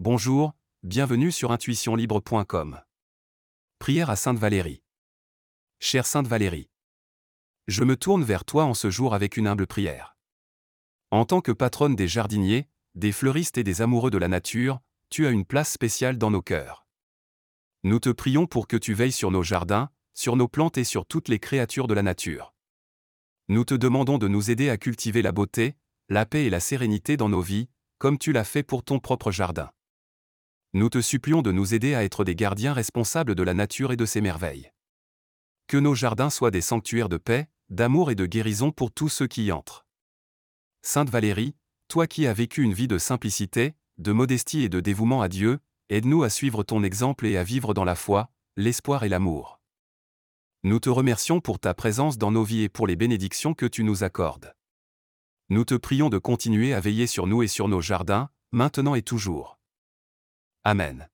Bonjour, bienvenue sur intuitionlibre.com. Prière à Sainte Valérie. Chère Sainte Valérie, je me tourne vers toi en ce jour avec une humble prière. En tant que patronne des jardiniers, des fleuristes et des amoureux de la nature, tu as une place spéciale dans nos cœurs. Nous te prions pour que tu veilles sur nos jardins, sur nos plantes et sur toutes les créatures de la nature. Nous te demandons de nous aider à cultiver la beauté, la paix et la sérénité dans nos vies, comme tu l'as fait pour ton propre jardin. Nous te supplions de nous aider à être des gardiens responsables de la nature et de ses merveilles. Que nos jardins soient des sanctuaires de paix, d'amour et de guérison pour tous ceux qui y entrent. Sainte Valérie, toi qui as vécu une vie de simplicité, de modestie et de dévouement à Dieu, aide-nous à suivre ton exemple et à vivre dans la foi, l'espoir et l'amour. Nous te remercions pour ta présence dans nos vies et pour les bénédictions que tu nous accordes. Nous te prions de continuer à veiller sur nous et sur nos jardins, maintenant et toujours. Amen.